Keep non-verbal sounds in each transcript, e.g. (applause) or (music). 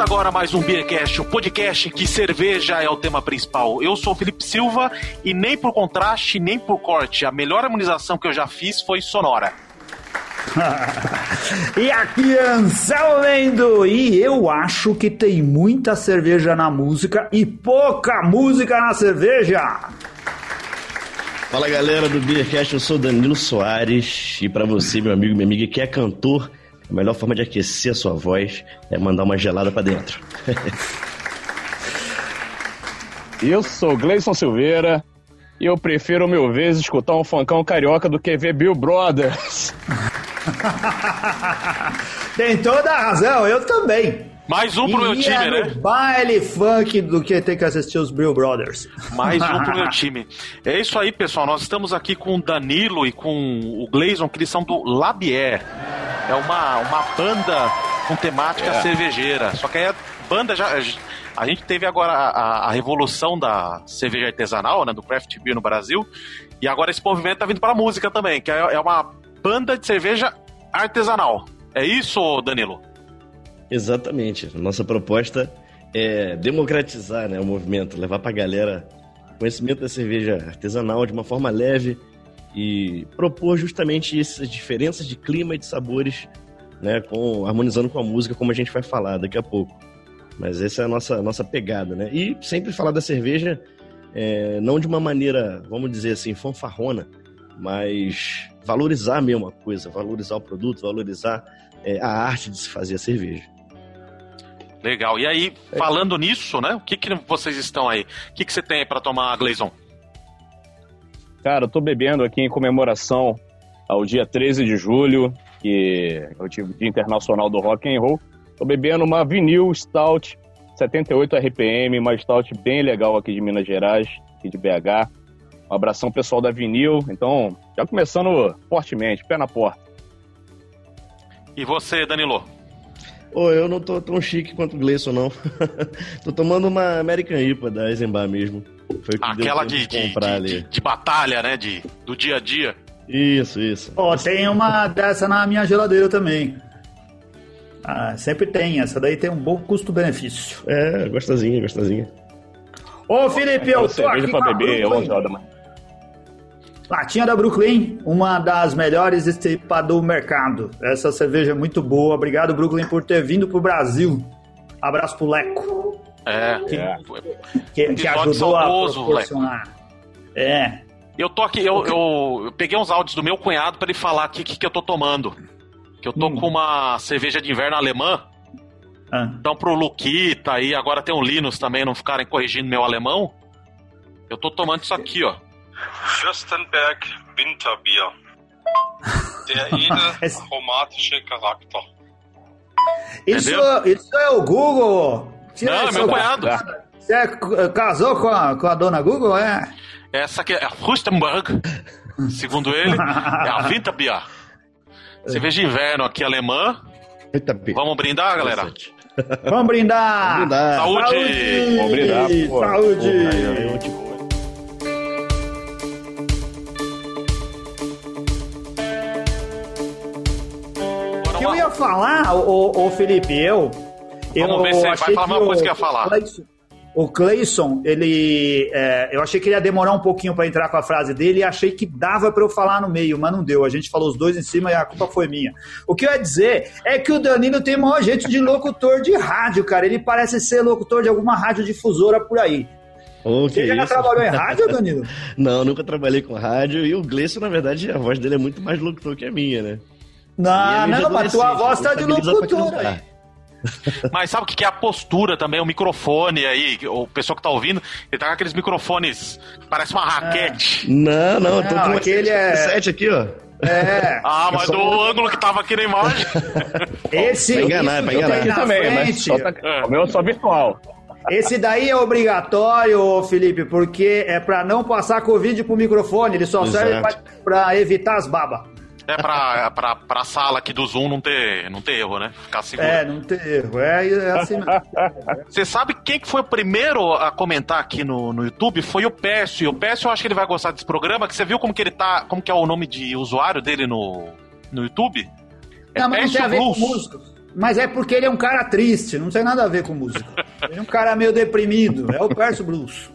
Começa agora mais um Beercast, o podcast que cerveja é o tema principal. Eu sou o Felipe Silva e nem por contraste, nem por corte, a melhor harmonização que eu já fiz foi sonora. (laughs) e aqui Anselmo Lendo, e eu acho que tem muita cerveja na música e pouca música na cerveja. Fala galera do Beercast, eu sou Danilo Soares e para você, meu amigo, minha amiga que é cantor, a melhor forma de aquecer a sua voz é mandar uma gelada para dentro. (laughs) eu sou Gleison Silveira e eu prefiro mil vezes escutar um funkão carioca do que ver Bill Brothers. (laughs) Tem toda a razão, eu também. Mais um pro meu time, né? Baile funk do que ter que assistir os Bill Brothers. Mais um pro meu (laughs) time. É isso aí, pessoal. Nós estamos aqui com o Danilo e com o Gleison, que eles são do Labier. É uma, uma banda com temática é. cervejeira. Só que aí a banda já. A gente teve agora a, a, revolução da cerveja artesanal, né? Do craft beer no Brasil. E agora esse movimento tá vindo pra música também, que é, é uma banda de cerveja artesanal. É isso, Danilo? Exatamente. Nossa proposta é democratizar né, o movimento, levar para a galera conhecimento da cerveja artesanal de uma forma leve e propor justamente essas diferenças de clima e de sabores, né, com, harmonizando com a música, como a gente vai falar daqui a pouco. Mas essa é a nossa, nossa pegada, né? E sempre falar da cerveja, é, não de uma maneira, vamos dizer assim, fanfarrona, mas valorizar mesmo a coisa, valorizar o produto, valorizar é, a arte de se fazer a cerveja. Legal. E aí, falando nisso, né? O que, que vocês estão aí? O que, que você tem para tomar, Gleison? Cara, eu tô bebendo aqui em comemoração ao dia 13 de julho, que é o Dia Internacional do Rock and Roll. Tô bebendo uma vinil stout 78 RPM, uma stout bem legal aqui de Minas Gerais, aqui de BH. Um abração pessoal da vinil. Então, já começando fortemente, pé na porta. E você, Danilo? Ô, eu não tô tão chique quanto o Gleison, não. (laughs) tô tomando uma American IPA da Eisenbar mesmo. Foi Aquela de, de, de, de, de, batalha, né? De, do dia a dia. Isso, isso. Ó, oh, tem uma dessa na minha geladeira também. Ah, sempre tem. Essa daí tem um bom custo-benefício. É, gostosinha, gostosinha. Ô, Felipe, eu tô aqui pra beber, 11 horas da Latinha da Brooklyn, uma das melhores do mercado. Essa cerveja é muito boa. Obrigado, Brooklyn, por ter vindo pro Brasil. Abraço pro Leco. É, que, é. que, que ajudou saudoso, a proporcionar. É. Eu tô aqui, eu, eu, eu, peguei uns áudios do meu cunhado para ele falar aqui o que, que eu tô tomando. Que eu tô hum. com uma cerveja de inverno alemã. Ah. Então pro Luquita e agora tem o Linus também não ficarem corrigindo meu alemão. Eu tô tomando isso aqui, ó. Fürstenberg Winterbier. Der (laughs) edel chromatische Charakter. Isso, isso é o Google? Tira Não, é meu cunhado. Você é, casou com a, com a dona Google, é? Essa aqui é a Fürstenberg, segundo ele, é a Winterbier. Cerveja de inverno aqui alemã. Vamos brindar, galera? Vamos brindar! Vamos brindar. Saúde! Saúde! Vamos brindar, pô. Saúde! Pô, que eu ia falar, o, o Felipe, eu. Vamos eu ver se vai falar uma coisa que ia falar. o Clayson, ele. É, eu achei que ele ia demorar um pouquinho para entrar com a frase dele e achei que dava para eu falar no meio, mas não deu. A gente falou os dois em cima e a culpa foi minha. O que eu ia dizer é que o Danilo tem maior jeito de locutor de rádio, cara. Ele parece ser locutor de alguma rádio difusora por aí. Oh, Você já trabalhou em rádio, (laughs) Danilo? não, nunca trabalhei com rádio. E o Gleison, na verdade, a voz dele é muito mais locutor que a minha, né? Não, não, mas tua voz tá de locutora. (laughs) Mas sabe o que é a postura também, o microfone aí, o pessoal que tá ouvindo, ele tá com aqueles microfones, parece uma raquete. É. Não, não, eu tô com aquele é... sete aqui, ó. É. (laughs) Ah, mas do ângulo que tava aqui na imagem. (laughs) Esse pra enganar, pra enganar. Aqui também, mas só tá... é. o meu é só virtual. Esse daí é obrigatório, Felipe, porque é para não passar Covid pro microfone, ele só Exato. serve para evitar as babas. É pra, (laughs) pra, pra sala aqui do Zoom não ter, não ter erro, né? Ficar seguro. É, não ter erro. É, é assim (laughs) Você sabe quem que foi o primeiro a comentar aqui no, no YouTube? Foi o Pécio. E o Pécio, eu acho que ele vai gostar desse programa, que você viu como que ele tá. Como que é o nome de usuário dele no, no YouTube? É não, mas não tem a ver com música. Mas é porque ele é um cara triste, não tem nada a ver com música. Ele é um cara meio deprimido, é o Perso Blues.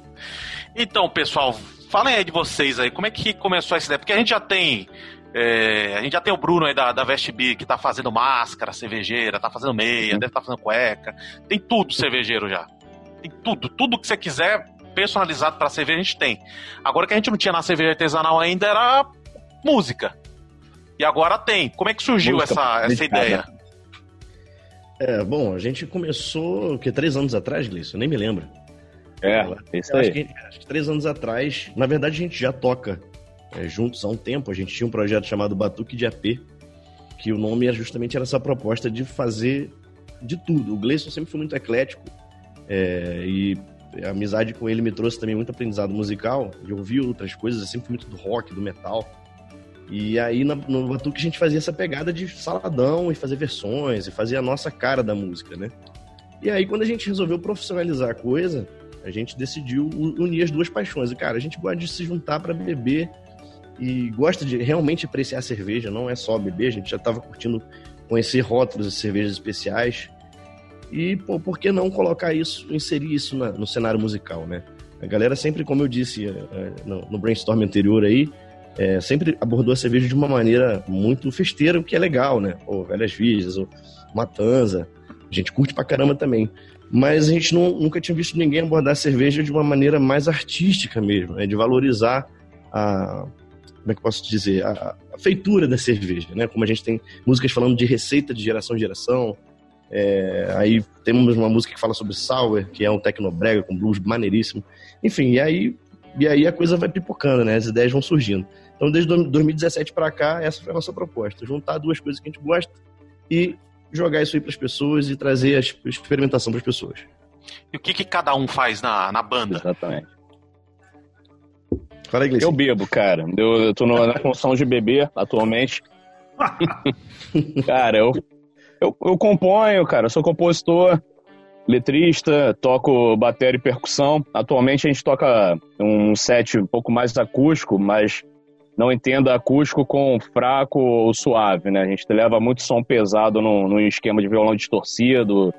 Então, pessoal, falem aí de vocês aí, como é que começou essa ideia? Porque a gente já tem. É, a gente já tem o Bruno aí da, da Vestbi que tá fazendo máscara cervejeira, tá fazendo meia, deve estar tá fazendo cueca. Tem tudo cervejeiro já. Tem tudo. Tudo que você quiser personalizado para cerveja a gente tem. Agora que a gente não tinha na cerveja artesanal ainda era música. E agora tem. Como é que surgiu essa, essa ideia? É, bom, a gente começou, o que, três anos atrás, Gleison? Eu nem me lembro. É, isso aí. Acho que, acho que, três anos atrás, na verdade a gente já toca é, juntos há um tempo. A gente tinha um projeto chamado Batuque de AP, que o nome era justamente era essa proposta de fazer de tudo. O Gleison sempre foi muito eclético é, e a amizade com ele me trouxe também muito aprendizado musical. Eu ouvi outras coisas, eu sempre fui muito do rock, do metal. E aí no, no Batuque a gente fazia essa pegada de saladão e fazer versões e fazer a nossa cara da música, né? E aí quando a gente resolveu profissionalizar a coisa, a gente decidiu unir as duas paixões. E cara, a gente gosta de se juntar para beber e gosta de realmente apreciar a cerveja, não é só beber, a gente já estava curtindo conhecer rótulos de cervejas especiais. E, pô, por que não colocar isso, inserir isso na, no cenário musical, né? A galera sempre, como eu disse é, no, no brainstorm anterior aí, é, sempre abordou a cerveja de uma maneira muito festeira, o que é legal, né? Ou Velhas Virgens, ou Matanza. A gente curte pra caramba também. Mas a gente não, nunca tinha visto ninguém abordar a cerveja de uma maneira mais artística mesmo, né? de valorizar a. Como é que eu posso dizer? A, a, feitura da cerveja, né? Como a gente tem músicas falando de receita de geração em geração. É, aí temos uma música que fala sobre sour, que é um tecnobrega com blues maneiríssimo. Enfim, e aí, e aí a coisa vai pipocando, né? As ideias vão surgindo. Então, desde 2017 para cá, essa foi a nossa proposta: juntar duas coisas que a gente gosta e jogar isso aí para as pessoas e trazer a experimentação para as pessoas. E o que, que cada um faz na, na banda? Exatamente. Fala. Eu bebo, cara. Eu, eu tô na função de beber atualmente. (laughs) cara, eu, eu, eu componho, cara. Eu sou compositor, letrista, toco bateria e percussão. Atualmente a gente toca um set um pouco mais acústico, mas não entenda acústico com fraco ou suave, né? A gente leva muito som pesado no, no esquema de violão distorcido,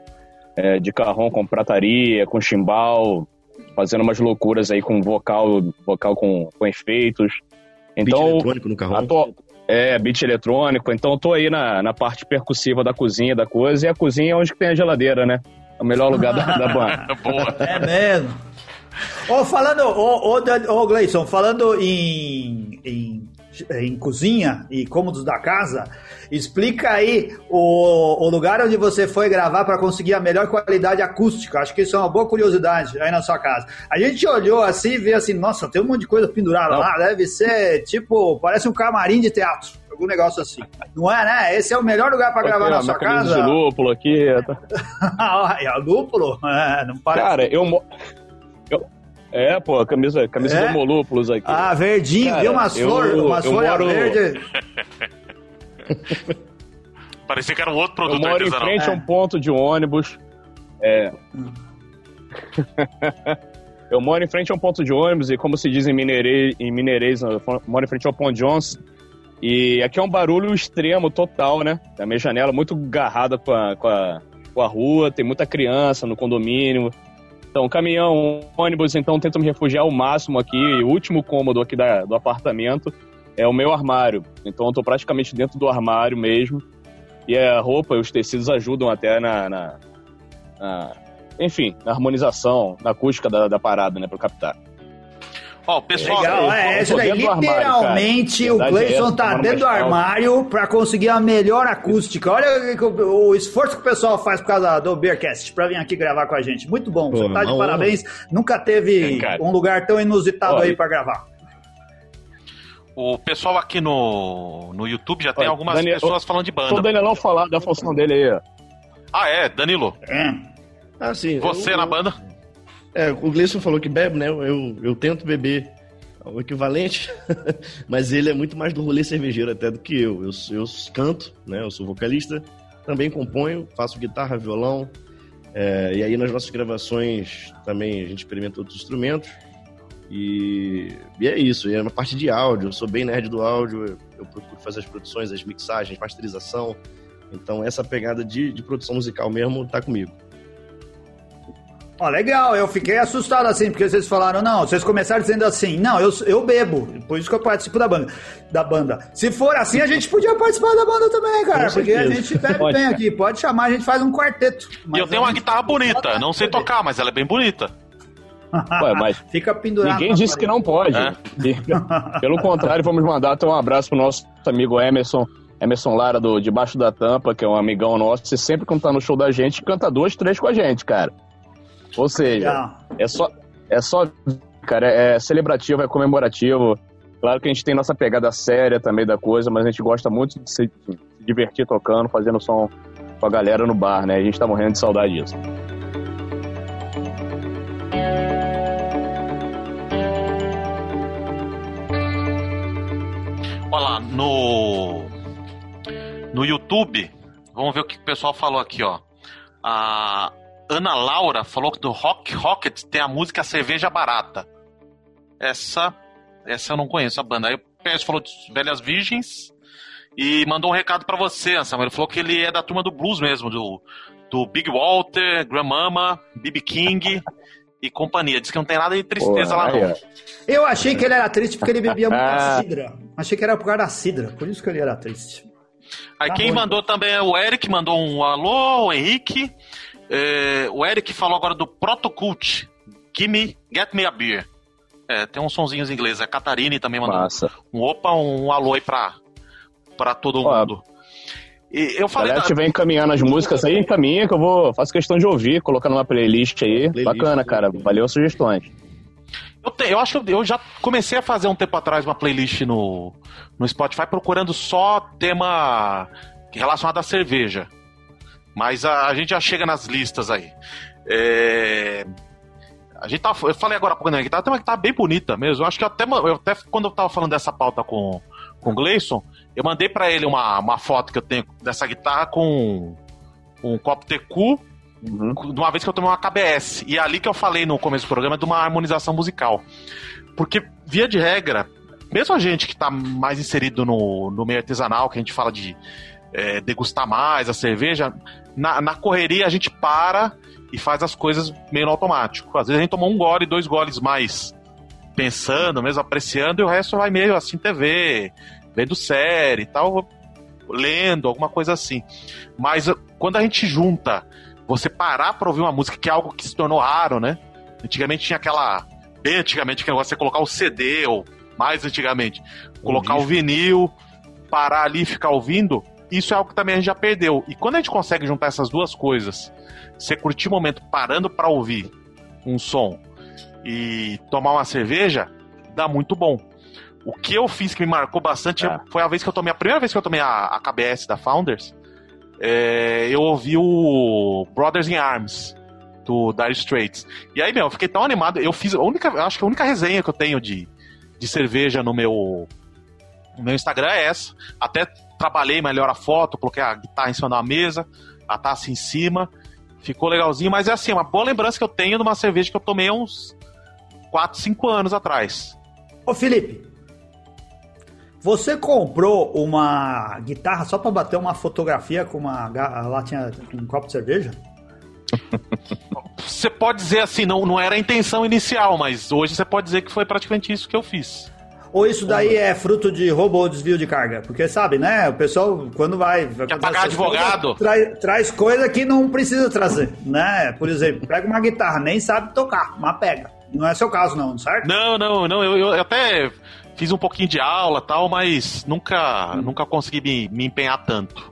é, de carrom com prataria, com chimbal, fazendo umas loucuras aí com vocal, vocal com, com efeitos. Então, beat eletrônico no carrom? Tô, é, beat eletrônico. Então, eu tô aí na, na parte percussiva da cozinha da coisa, e a cozinha é onde tem a geladeira, né? É o melhor lugar da, da banda. (laughs) Boa. É mesmo. Ô, falando, ô, ô, ô Gleison, falando em, em, em, cozinha e cômodos da casa, explica aí o, o lugar onde você foi gravar para conseguir a melhor qualidade acústica. Acho que isso é uma boa curiosidade aí na sua casa. A gente olhou assim e viu assim, nossa, tem um monte de coisa pendurada Não. lá, deve ser tipo, parece um camarim de teatro algum negócio assim. Não é, né? Esse é o melhor lugar para gravar na sua casa. de lúpulo aqui. é (laughs) lúpulo? É, não parece. Cara, eu, eu, é, pô, camisa, camisa é? de Molúpulos aqui. Ah, verdinho, Cara, viu umas flores, umas folhas moro... verdes. (laughs) Parecia que era um outro produto Eu moro em frente é. a um ponto de ônibus. É. (laughs) eu moro em frente a um ponto de ônibus e, como se diz em, Mineirês, em Mineirês eu moro em frente ao Ponto Johnson. E aqui é um barulho extremo, total, né? A minha janela muito garrada com a, com a, com a rua, tem muita criança no condomínio. Então, caminhão, ônibus, então tento me refugiar ao máximo aqui. O último cômodo aqui da, do apartamento é o meu armário. Então, eu tô praticamente dentro do armário mesmo. E a roupa e os tecidos ajudam até na, na, na enfim, na harmonização, na acústica da, da parada, né, para captar. Ó, oh, pessoal. Legal, é, isso daí. Literalmente, armário, o Gleison é, tá dentro do armário para conseguir a melhor acústica. Olha o, o, esforço que o pessoal faz por causa do Beercast para vir aqui gravar com a gente. Muito bom. Pô, Você tá de parabéns. Nunca teve um lugar tão inusitado aí para gravar. O pessoal aqui no, no YouTube já tem algumas Daniel, pessoas falando de banda. O Danielão falar da função dele aí. Ah, é? Danilo. É. Ah, sim. Você eu, na banda? É, o Gleison falou que bebe, né? Eu, eu tento beber o equivalente, (laughs) mas ele é muito mais do rolê cervejeiro até do que eu. Eu, eu canto, né? Eu sou vocalista, também componho, faço guitarra, violão, é, e aí nas nossas gravações também a gente experimenta outros instrumentos. E, e é isso, e é uma parte de áudio, eu sou bem nerd do áudio, eu, procuro fazer as produções, as mixagens, masterização, Então essa pegada de, de produção musical mesmo tá comigo. Ó, legal, eu fiquei assustado assim, porque vocês falaram, não, vocês começaram dizendo assim, não, eu, eu bebo, por isso que eu participo da banda. Da banda. Se for assim, a gente podia participar da banda também, cara, porque a gente bebe pode. bem aqui, pode chamar, a gente faz um quarteto. E eu tenho uma guitarra bonita, não sei tocar, mas ela é bem bonita. (laughs) Ué, mas Fica pendurado. Ninguém disse parede. que não pode. É. Pelo contrário, vamos mandar então um abraço pro nosso amigo Emerson. Emerson Lara, do Debaixo da Tampa, que é um amigão nosso, e sempre quando tá no show da gente, canta duas, três com a gente, cara. Ou seja, é só, é só, cara, é celebrativo, é comemorativo. Claro que a gente tem nossa pegada séria também da coisa, mas a gente gosta muito de se divertir tocando, fazendo som com a galera no bar, né? A gente tá morrendo de saudade disso. Olha lá, no, no YouTube, vamos ver o que o pessoal falou aqui, ó. A Ana Laura falou que do Rock Rocket tem a música Cerveja Barata. Essa, essa eu não conheço a banda. Aí o PS falou de Velhas Virgens e mandou um recado para você, Anselmo. Ele falou que ele é da turma do blues mesmo, do, do Big Walter, Grandmama, B.B. King (laughs) e companhia. Diz que não tem nada de tristeza Pô, lá não. Eu achei que ele era triste porque ele bebia muita (laughs) cidra. Achei que era por causa da cidra, por isso que ele era triste. Aí tá quem ruim. mandou também é o Eric, mandou um alô, o Henrique. É, o Eric falou agora do Protocult. Gimme, Get Me a Beer. É, tem uns sonzinhos em inglês. A Catarine também mandou Massa. um opa, um alô aí pra, pra todo Ó, mundo. E eu falei. Se da... estiver encaminhando as músicas aí, encaminha que eu vou. Faço questão de ouvir, colocar numa playlist aí. Playlist, Bacana, cara. Valeu as sugestões. Eu, te, eu acho que eu, já comecei a fazer um tempo atrás uma playlist no, no Spotify procurando só tema relacionado à cerveja. Mas a, a gente já chega nas listas aí. É, a gente tá, eu falei agora há pouco, né, que tá, tem uma guitarra bem bonita mesmo. Eu acho que até, eu até quando eu tava falando dessa pauta com, com o Gleison, eu mandei para ele uma, uma foto que eu tenho dessa guitarra com um copo TQ, uhum. de uma vez que eu tomei uma KBS. E é ali que eu falei no começo do programa de uma harmonização musical. Porque, via de regra, mesmo a gente que tá mais inserido no, no meio artesanal, que a gente fala de é, degustar mais a cerveja, na, na correria a gente para e faz as coisas meio no automático. Às vezes a gente toma um gole, dois goles mais pensando, mesmo apreciando, e o resto vai meio assim, TV, vendo série e tal, lendo, alguma coisa assim. Mas quando a gente junta, você parar pra ouvir uma música, que é algo que se tornou raro, né? Antigamente tinha aquela. Bem antigamente, que negócio é colocar o CD, ou mais antigamente, colocar o, o vinil, parar ali e ficar ouvindo isso é algo que também a gente já perdeu. E quando a gente consegue juntar essas duas coisas, você curtir o momento parando para ouvir um som e tomar uma cerveja, dá muito bom. O que eu fiz que me marcou bastante é. foi a vez que eu tomei, a primeira vez que eu tomei a, a KBS da Founders, é, eu ouvi o Brothers in Arms do Dire Straits. E aí, meu, eu fiquei tão animado. Eu fiz a única, acho que a única resenha que eu tenho de, de cerveja no meu, no meu Instagram é essa. Até trabalhei melhor a foto, coloquei a guitarra em cima da mesa, a taça em cima. Ficou legalzinho, mas é assim, uma boa lembrança que eu tenho de uma cerveja que eu tomei há uns 4, 5 anos atrás. Ô Felipe, você comprou uma guitarra só para bater uma fotografia com uma latinha, com um copo de cerveja? (laughs) Você pode dizer assim, não, não era a intenção inicial, mas hoje você pode dizer que foi praticamente isso que eu fiz. Ou isso daí é fruto de roubo ou desvio de carga? Porque sabe, né? O pessoal, quando vai. vai Quer pagar advogado? Coisas, traz, traz coisa que não precisa trazer, né? Por exemplo, pega uma guitarra, nem sabe tocar, mas pega. Não é seu caso, não, certo? Não, não, não. Eu, eu até fiz um pouquinho de aula tal, mas nunca, hum. nunca consegui me, me empenhar tanto.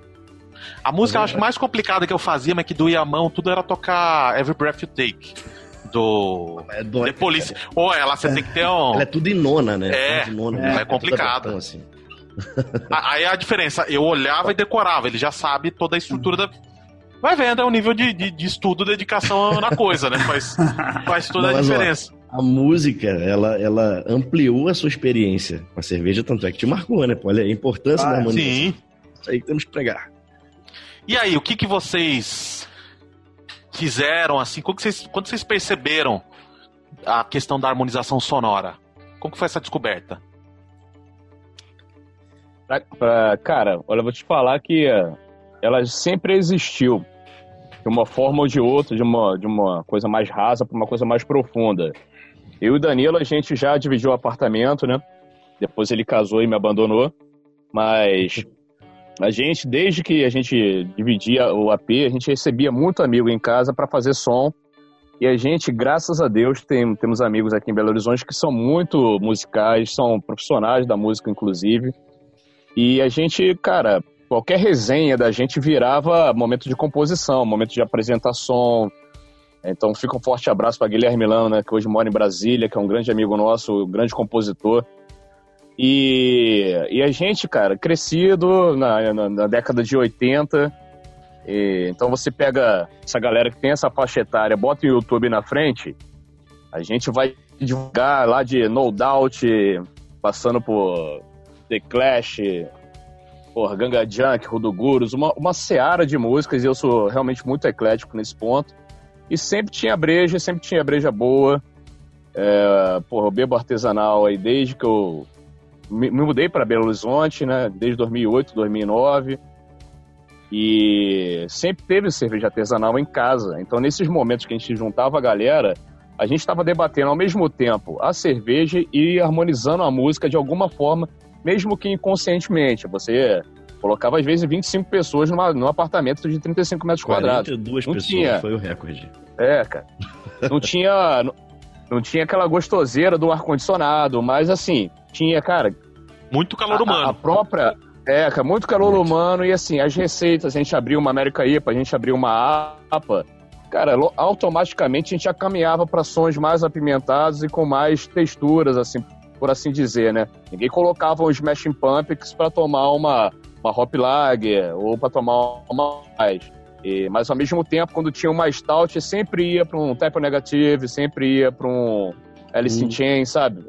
A música, é. eu acho mais complicada que eu fazia, mas que doía a mão, tudo era tocar Every Breath You Take do. É do The Police. Ou ela, você é. tem que ter um. Ela é tudo em nona, né? É, nona, é, é complicado. assim. Aí a diferença, eu olhava e decorava, ele já sabe toda a estrutura da. Vai vendo, é o nível de, de, de estudo, dedicação na coisa, né? Faz, faz toda Não, a diferença. Ó, a música, ela, ela ampliou a sua experiência com a cerveja, tanto é que te marcou, né? Olha a importância ah, da harmonia. Sim. Isso aí que temos que pregar. E aí, o que, que vocês fizeram, assim, quando vocês, quando vocês perceberam a questão da harmonização sonora? Como que foi essa descoberta? Cara, olha, eu vou te falar que uh, ela sempre existiu. De uma forma ou de outra, de uma, de uma coisa mais rasa para uma coisa mais profunda. Eu e o Danilo, a gente já dividiu o apartamento, né? Depois ele casou e me abandonou. Mas a gente, desde que a gente dividia o AP, a gente recebia muito amigo em casa para fazer som. E a gente, graças a Deus, tem, temos amigos aqui em Belo Horizonte que são muito musicais, são profissionais da música, inclusive. E a gente, cara, qualquer resenha da gente virava momento de composição, momento de apresentação. Então fica um forte abraço para Guilherme Milano, né, que hoje mora em Brasília, que é um grande amigo nosso, um grande compositor. E, e a gente, cara, crescido na, na, na década de 80. E, então você pega essa galera que tem essa faixa etária, bota o YouTube na frente, a gente vai divulgar lá de No Doubt, passando por The Clash, por Ganga Junk, Rudogurus, uma, uma seara de músicas e eu sou realmente muito eclético nesse ponto. E sempre tinha breja, sempre tinha breja boa. É, porra, eu bebo artesanal aí desde que eu me, me mudei para Belo Horizonte, né? Desde 2008, 2009. E sempre teve cerveja artesanal em casa. Então, nesses momentos que a gente juntava a galera, a gente estava debatendo ao mesmo tempo a cerveja e harmonizando a música de alguma forma mesmo que inconscientemente. Você colocava às vezes 25 pessoas numa, num apartamento de 35 metros quadrados. 42 não pessoas tinha... foi o recorde. É, cara. Não tinha, não, tinha aquela gostoseira do ar-condicionado, mas assim, tinha, cara. Muito calor humano. A, a própria. É, muito calor muito. humano e assim, as receitas, a gente abriu uma América IPA, a gente abriu uma APA. Cara, automaticamente a gente já caminhava para sons mais apimentados e com mais texturas, assim, por assim dizer, né? Ninguém colocava um Smashing Pumpkins para tomar uma, uma Hop Lager ou para tomar uma mais. E, mas ao mesmo tempo, quando tinha uma Stout, sempre ia para um Type Negative, sempre ia para um Alice in. Chains, sabe?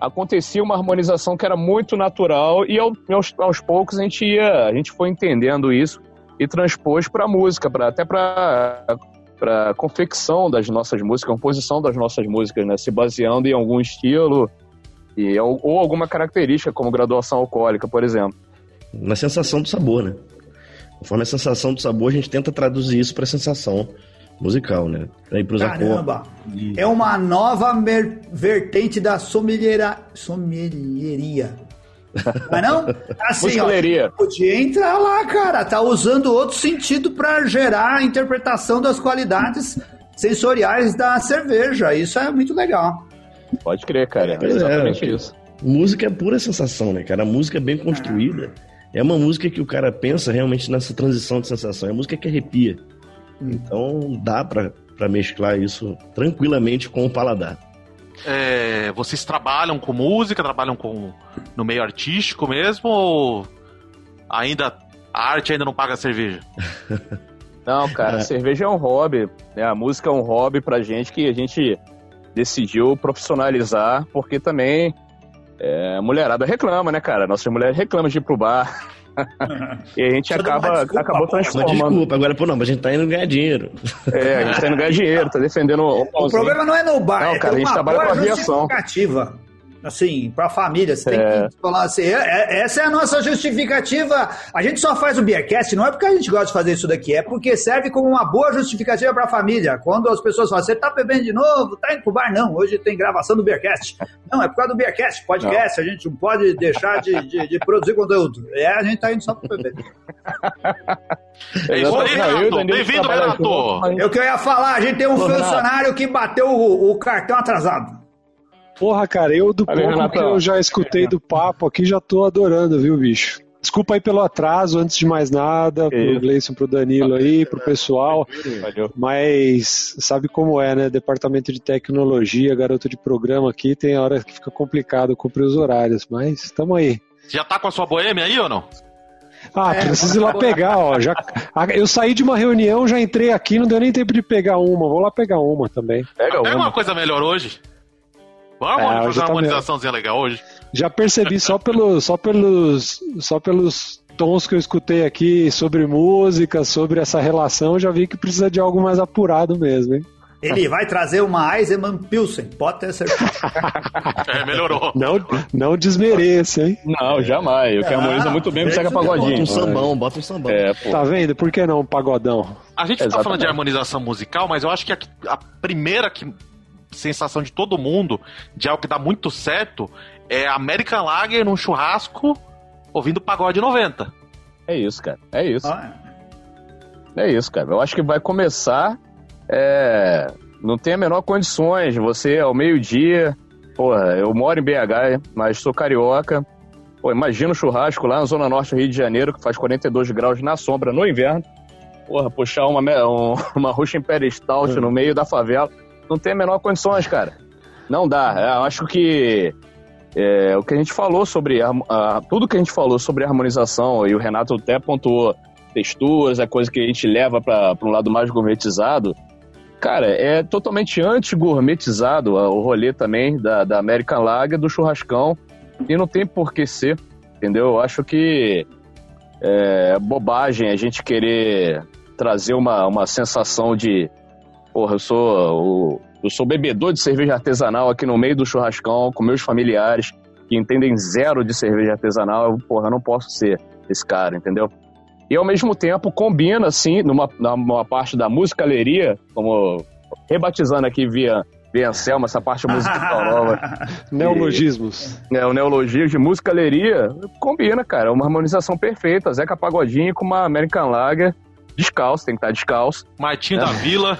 Acontecia uma harmonização que era muito natural e aos, aos poucos a gente ia, a gente foi entendendo isso e transpôs para música, para até para para confecção das nossas músicas, composição das nossas músicas, né? Se baseando em algum estilo e, ou, ou alguma característica, como graduação alcoólica, por exemplo. Na sensação do sabor, né? Conforme a sensação do sabor, a gente tenta traduzir isso para a sensação musical, né? Ir pros Caramba! É uma nova vertente da sommeliera... sommelieria. Mas não? (laughs) Assim, ó, podia entrar lá, cara. Tá usando outro sentido para gerar a interpretação das qualidades sensoriais da cerveja. Isso é muito legal. Pode crer, cara. É, é exatamente é, isso. Música é pura sensação, né, cara? A música é bem construída. É uma música que o cara pensa realmente nessa transição de sensação. É música que arrepia. Então dá pra, pra mesclar isso tranquilamente com o paladar. É, vocês trabalham com música, trabalham com no meio artístico mesmo ou ainda a arte ainda não paga a cerveja? (laughs) Não, cara, é. a cerveja é um hobby, né? A música é um hobby pra gente que a gente decidiu profissionalizar, porque também é, a mulherada reclama, né, cara? Nossas mulheres reclamam de ir pro bar. (laughs) e a gente acaba, desculpa, acabou transformando. Desculpa, agora, pô, não, mas a gente tá indo ganhar dinheiro. É, a gente tá indo ganhar dinheiro, tá defendendo o. O problema não é no bar, não, é cara, a gente trabalha com aviação assim, para a família. Você tem é. que falar assim, é, é, essa é a nossa justificativa. A gente só faz o Beercast, não é porque a gente gosta de fazer isso daqui, é porque serve como uma boa justificativa para a família. Quando as pessoas falam, você tá bebendo de novo, tá indo pro bar? Não, hoje tem gravação do Beercast. Não, é por causa do Beercast, podcast, não. a gente não pode deixar de, de, de, produzir conteúdo. É, a gente tá indo só pro beber. (laughs) É isso aí, Renato. Bem-vindo, Renato. Eu que eu ia falar, a gente tem um funcionário que bateu o, o cartão atrasado. Porra, cara, eu do Valeu, pouco Renato. que eu já escutei do papo aqui, já tô adorando, viu, bicho? Desculpa aí pelo atraso, antes de mais nada, que pro Gleison, pro Danilo aí, pro pessoal. Valeu. Mas sabe como é, né? Departamento de tecnologia, garoto de programa aqui, tem hora que fica complicado cumprir os horários, mas estamos aí. Já tá com a sua boêmia aí ou não? Ah, é, preciso ir lá pegar, ó. Já, eu saí de uma reunião, já entrei aqui, não deu nem tempo de pegar uma. Vou lá pegar uma também. Pega, Pega uma. uma coisa melhor hoje. Vamos é, fazer uma harmonizaçãozinha legal hoje? Já percebi só, pelo, só, pelos, só pelos tons que eu escutei aqui sobre música, sobre essa relação, já vi que precisa de algo mais apurado mesmo, hein? Ele vai trazer uma Eisenman Pilsen, pode ter certeza. (laughs) é, melhorou. Não, não desmereça, hein? Não, jamais. O que harmoniza muito bem o Sega Pagodinho. Bota um sambão, bota um sambão. É, tá vendo? Por que não um pagodão? A gente Exatamente. tá falando de harmonização musical, mas eu acho que a, a primeira que, sensação de todo mundo, de algo que dá muito certo, é American Lager num churrasco ouvindo pagode 90. É isso, cara. É isso. Ah, é. é isso, cara. Eu acho que vai começar é, não tem a menor condições. Você, ao meio-dia, porra, eu moro em BH, mas sou carioca. Pô, imagina o churrasco lá na Zona Norte do Rio de Janeiro, que faz 42 graus na sombra no inverno. Porra, puxar uma, um, (laughs) uma Russian Imperial Stout no meio da favela. Não tem a menor condições, cara. Não dá. Eu acho que é, o que a gente falou sobre. A, a, tudo que a gente falou sobre harmonização, e o Renato até pontuou texturas, a coisa que a gente leva para um lado mais gourmetizado Cara, é totalmente anti-gourmetizado o rolê também da, da American Lager, do churrascão, e não tem por que ser, entendeu? Eu acho que é bobagem a gente querer trazer uma, uma sensação de, porra, eu sou, eu sou bebedor de cerveja artesanal aqui no meio do churrascão, com meus familiares, que entendem zero de cerveja artesanal, eu, porra, eu não posso ser esse cara, entendeu? E ao mesmo tempo combina, assim, numa, numa parte da musicaleria, como rebatizando aqui via, via Anselmo, essa parte (laughs) musical nova. Neologismos. é, o neologismo de musicaleria combina, cara. Uma harmonização perfeita. Zeca Pagodinho com uma American Lager descalço, tem que estar descalço. Martinho é. da Vila.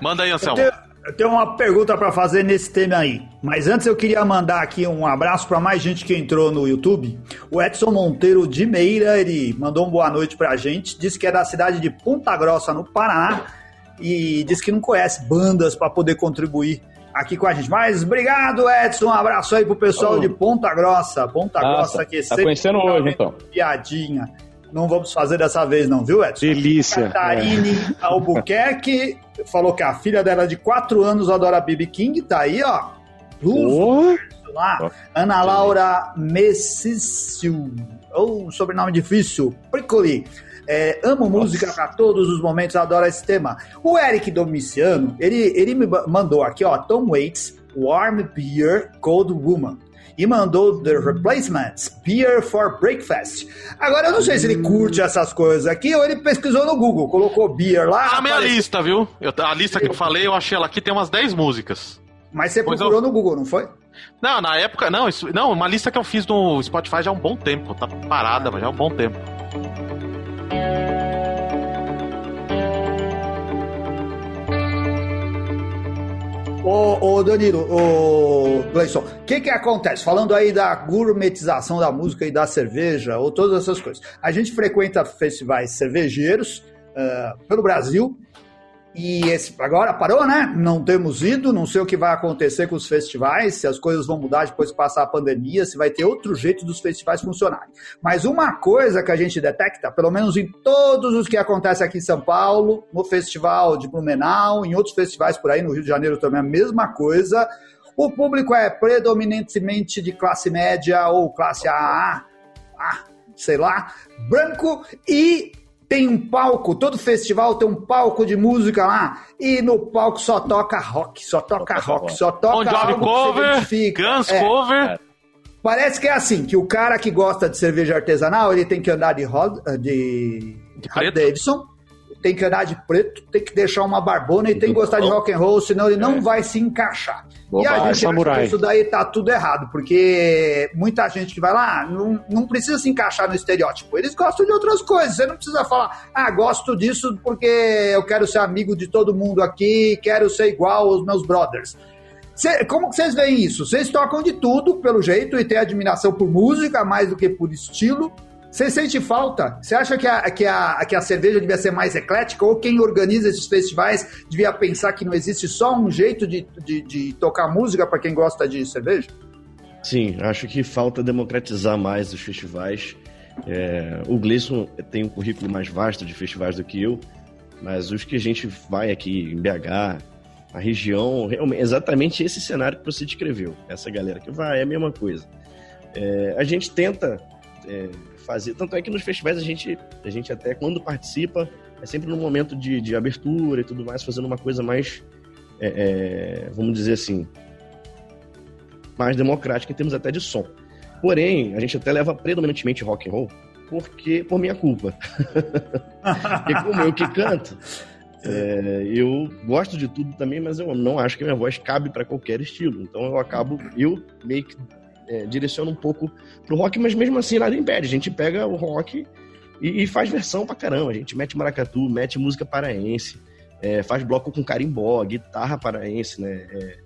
Manda aí, Anselmo. Eu tenho uma pergunta para fazer nesse tema aí. Mas antes eu queria mandar aqui um abraço para mais gente que entrou no YouTube. O Edson Monteiro de Meira, ele mandou uma boa noite pra gente. Disse que é da cidade de Ponta Grossa, no Paraná. E disse que não conhece bandas para poder contribuir aqui com a gente. Mas obrigado, Edson. Um abraço aí pro pessoal oh. de Ponta Grossa. Ponta Nossa, Grossa que é tá conhecendo hoje, então. Piadinha. Não vamos fazer dessa vez, não, viu, Edson? Delícia. Catarine é. Albuquerque falou que a filha dela de 4 anos adora BB King, tá aí, ó. Luz, oh. lá. Ana Laura Messício, ou oh, sobrenome difícil, Prickly. É, amo Nossa. música para todos os momentos, adoro esse tema. O Eric Domiciano, ele, ele me mandou aqui, ó, Tom Waits, Warm Beer, Cold Woman e mandou The Replacements, Beer for Breakfast. Agora, eu não sei se ele curte essas coisas aqui ou ele pesquisou no Google, colocou beer lá. Tá na minha lista, viu? Eu, a lista que eu falei, eu achei ela aqui, tem umas 10 músicas. Mas você procurou eu... no Google, não foi? Não, na época, não, isso, não, uma lista que eu fiz no Spotify já há um bom tempo, tá parada, mas já há um bom tempo. Ô, ô Danilo, ô Gleison, o que que acontece? Falando aí da gourmetização da música e da cerveja, ou todas essas coisas. A gente frequenta festivais cervejeiros uh, pelo Brasil, e esse agora parou, né? Não temos ido, não sei o que vai acontecer com os festivais, se as coisas vão mudar depois de passar a pandemia, se vai ter outro jeito dos festivais funcionarem. Mas uma coisa que a gente detecta, pelo menos em todos os que acontecem aqui em São Paulo, no festival de Blumenau, em outros festivais por aí, no Rio de Janeiro também a mesma coisa, o público é predominantemente de classe média ou classe AA, sei lá, branco e tem um palco, todo festival tem um palco de música lá, e no palco só toca rock, só toca rock, só toca Bon Jovi cover, Guns é, cover. É. Parece que é assim, que o cara que gosta de cerveja artesanal, ele tem que andar de, de, de, de Davidson, tem que andar de preto, tem que deixar uma barbona e tem que gostar de rock and roll, senão ele não é. vai se encaixar. Boa, e a gente acha que isso daí tá tudo errado, porque muita gente que vai lá não, não precisa se encaixar no estereótipo. Eles gostam de outras coisas. Você não precisa falar, ah, gosto disso porque eu quero ser amigo de todo mundo aqui, quero ser igual aos meus brothers. Cê, como que vocês veem isso? Vocês tocam de tudo, pelo jeito, e têm admiração por música mais do que por estilo. Você sente falta? Você acha que a, que, a, que a cerveja devia ser mais eclética? Ou quem organiza esses festivais devia pensar que não existe só um jeito de, de, de tocar música para quem gosta de cerveja? Sim, acho que falta democratizar mais os festivais. É, o Gleison tem um currículo mais vasto de festivais do que eu, mas os que a gente vai aqui em BH, a região, realmente, exatamente esse cenário que você descreveu. Essa galera que vai é a mesma coisa. É, a gente tenta é, fazer. Tanto é que nos festivais a gente, a gente até, quando participa, é sempre no momento de, de abertura e tudo mais, fazendo uma coisa mais, é, é, vamos dizer assim, mais democrática em termos até de som. Porém, a gente até leva predominantemente rock and roll porque por minha culpa. porque (laughs) como eu que canto, é, eu gosto de tudo também, mas eu não acho que minha voz cabe para qualquer estilo. Então eu acabo, eu meio que é, direciono um pouco pro rock, mas mesmo assim nada impede. A gente pega o rock e, e faz versão pra caramba. A gente mete maracatu, mete música paraense, é, faz bloco com carimbó, guitarra paraense, né? É,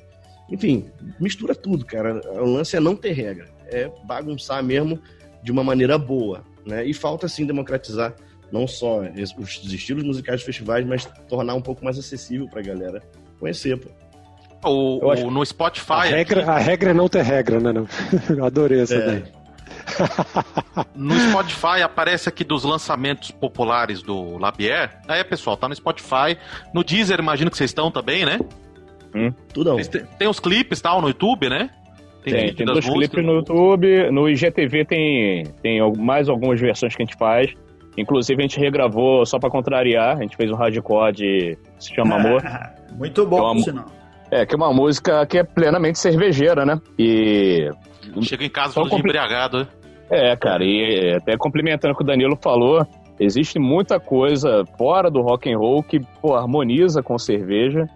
enfim, mistura tudo, cara. O lance é não ter regra, é bagunçar mesmo de uma maneira boa, né? E falta sim democratizar não só os estilos musicais dos festivais, mas tornar um pouco mais acessível pra galera conhecer, pô. O, o no Spotify. A regra, a regra é não ter regra, né? (laughs) Adorei essa é. daí. no Spotify aparece aqui dos lançamentos populares do Labier. Aí, pessoal, tá no Spotify. No Deezer, imagino que vocês estão também, né? Hum, tudo. Tem, tem os clipes tal no YouTube, né? Tem, tem, tem dois clipes no YouTube. No IGTV tem, tem mais algumas versões que a gente faz. Inclusive, a gente regravou só pra contrariar. A gente fez um hardcore de Se Chama Amor. (laughs) Muito bom, é uma, sinal. É, que é uma música que é plenamente cervejeira, né? E. Chega em casa todo compli... embriagado, né? É, cara, e até complementando o que o Danilo falou, existe muita coisa fora do rock and roll que pô, harmoniza com cerveja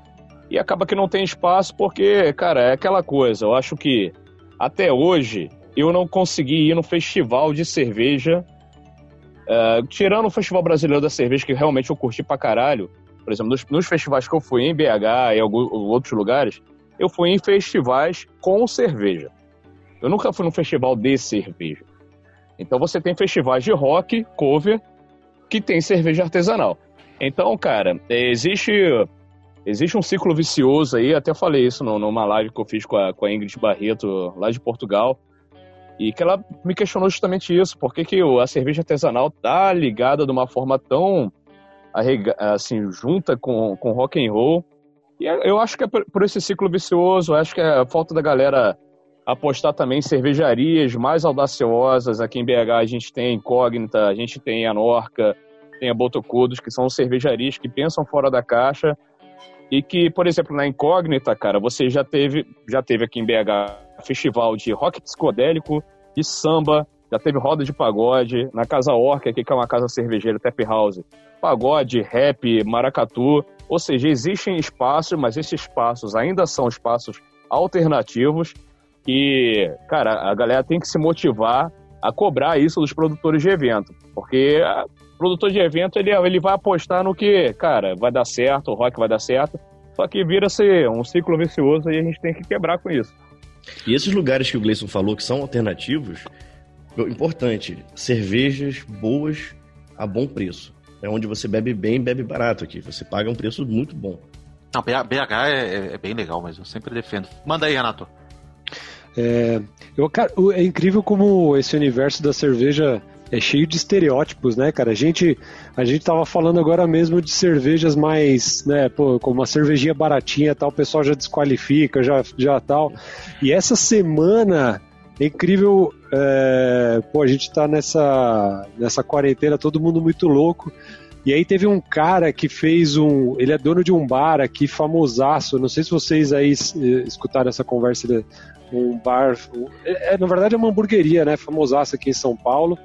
e acaba que não tem espaço porque, cara, é aquela coisa. Eu acho que até hoje eu não consegui ir no festival de cerveja Uh, tirando o Festival Brasileiro da Cerveja, que realmente eu curti pra caralho, por exemplo, nos, nos festivais que eu fui em BH e alguns outros lugares, eu fui em festivais com cerveja. Eu nunca fui num festival de cerveja. Então você tem festivais de rock, cover, que tem cerveja artesanal. Então, cara, existe existe um ciclo vicioso aí, até falei isso numa live que eu fiz com a, com a Ingrid Barreto, lá de Portugal, e que ela me questionou justamente isso, por que, que a cerveja artesanal tá ligada de uma forma tão assim, junta com, com rock and roll. E eu acho que é por esse ciclo vicioso, acho que é a falta da galera apostar também em cervejarias mais audaciosas. Aqui em BH a gente tem a Incógnita, a gente tem a Norca, tem a Botocudos, que são cervejarias que pensam fora da caixa e que, por exemplo, na Incógnita, cara, você já teve, já teve aqui em BH festival de rock psicodélico, de samba, já teve roda de pagode, na Casa Orca, que é uma casa cervejeira, tap house, pagode, rap, maracatu, ou seja, existem espaços, mas esses espaços ainda são espaços alternativos e, cara, a galera tem que se motivar a cobrar isso dos produtores de evento, porque o produtor de evento, ele, ele vai apostar no que, cara, vai dar certo, o rock vai dar certo, só que vira-se um ciclo vicioso e a gente tem que quebrar com isso. E esses lugares que o Gleison falou que são alternativos, importante, cervejas boas a bom preço. É onde você bebe bem, bebe barato aqui. Você paga um preço muito bom. Não, BH é, é bem legal, mas eu sempre defendo. Manda aí, Renato. É, eu, cara, é incrível como esse universo da cerveja é cheio de estereótipos, né, cara? A gente, a gente tava falando agora mesmo de cervejas mais, né, pô, como uma cervejinha baratinha tal, o pessoal já desqualifica, já, já tal. E essa semana é incrível, é, pô, a gente tá nessa, nessa quarentena, todo mundo muito louco. E aí teve um cara que fez um. Ele é dono de um bar aqui, famosaço. Não sei se vocês aí escutaram essa conversa. Um bar. É, na verdade é uma hamburgueria, né? Famosaço aqui em São Paulo.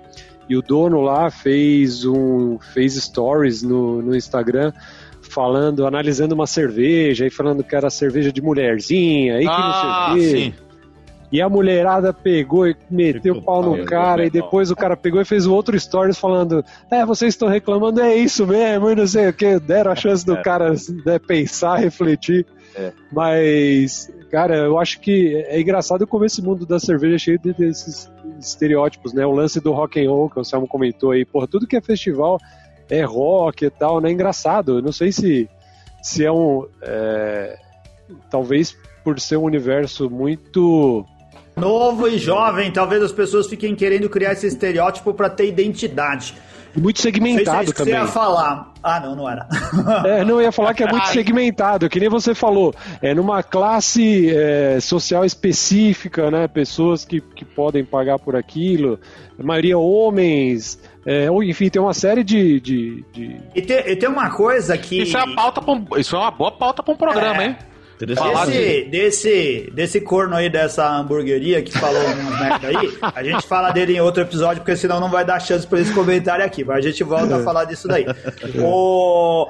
E o dono lá fez um fez stories no, no Instagram falando, analisando uma cerveja e falando que era cerveja de mulherzinha e que ah, não sei o quê. Sim. E a mulherada pegou e meteu o pau no cara, e depois o cara pegou e fez um outro stories falando: É, vocês estão reclamando, é isso mesmo, e não sei o que. Deram a chance do é. cara né, pensar, refletir. É. Mas, cara, eu acho que é engraçado como esse mundo da cerveja é cheio desses estereótipos, né? O lance do rock and roll que o Samu comentou aí, porra, tudo que é festival é rock e tal, né? Engraçado. Eu não sei se, se é um. É, talvez por ser um universo muito. Novo e jovem, talvez as pessoas fiquem querendo criar esse estereótipo para ter identidade. Muito segmentado Sei, também. Você ia falar. Ah, não, não era. (laughs) É, não, eu ia falar que é muito segmentado, que nem você falou. É numa classe é, social específica, né? Pessoas que, que podem pagar por aquilo. A maioria homens. É, ou, enfim, tem uma série de. de, de... E, tem, e tem uma coisa que. Isso é, uma pauta pra, isso é uma boa pauta para um programa, é. hein? Desse, desse, desse corno aí dessa hamburgueria que falou umas merda aí, a gente fala dele em outro episódio, porque senão não vai dar chance pra eles comentarem aqui. Mas a gente volta a falar disso daí. (laughs) O,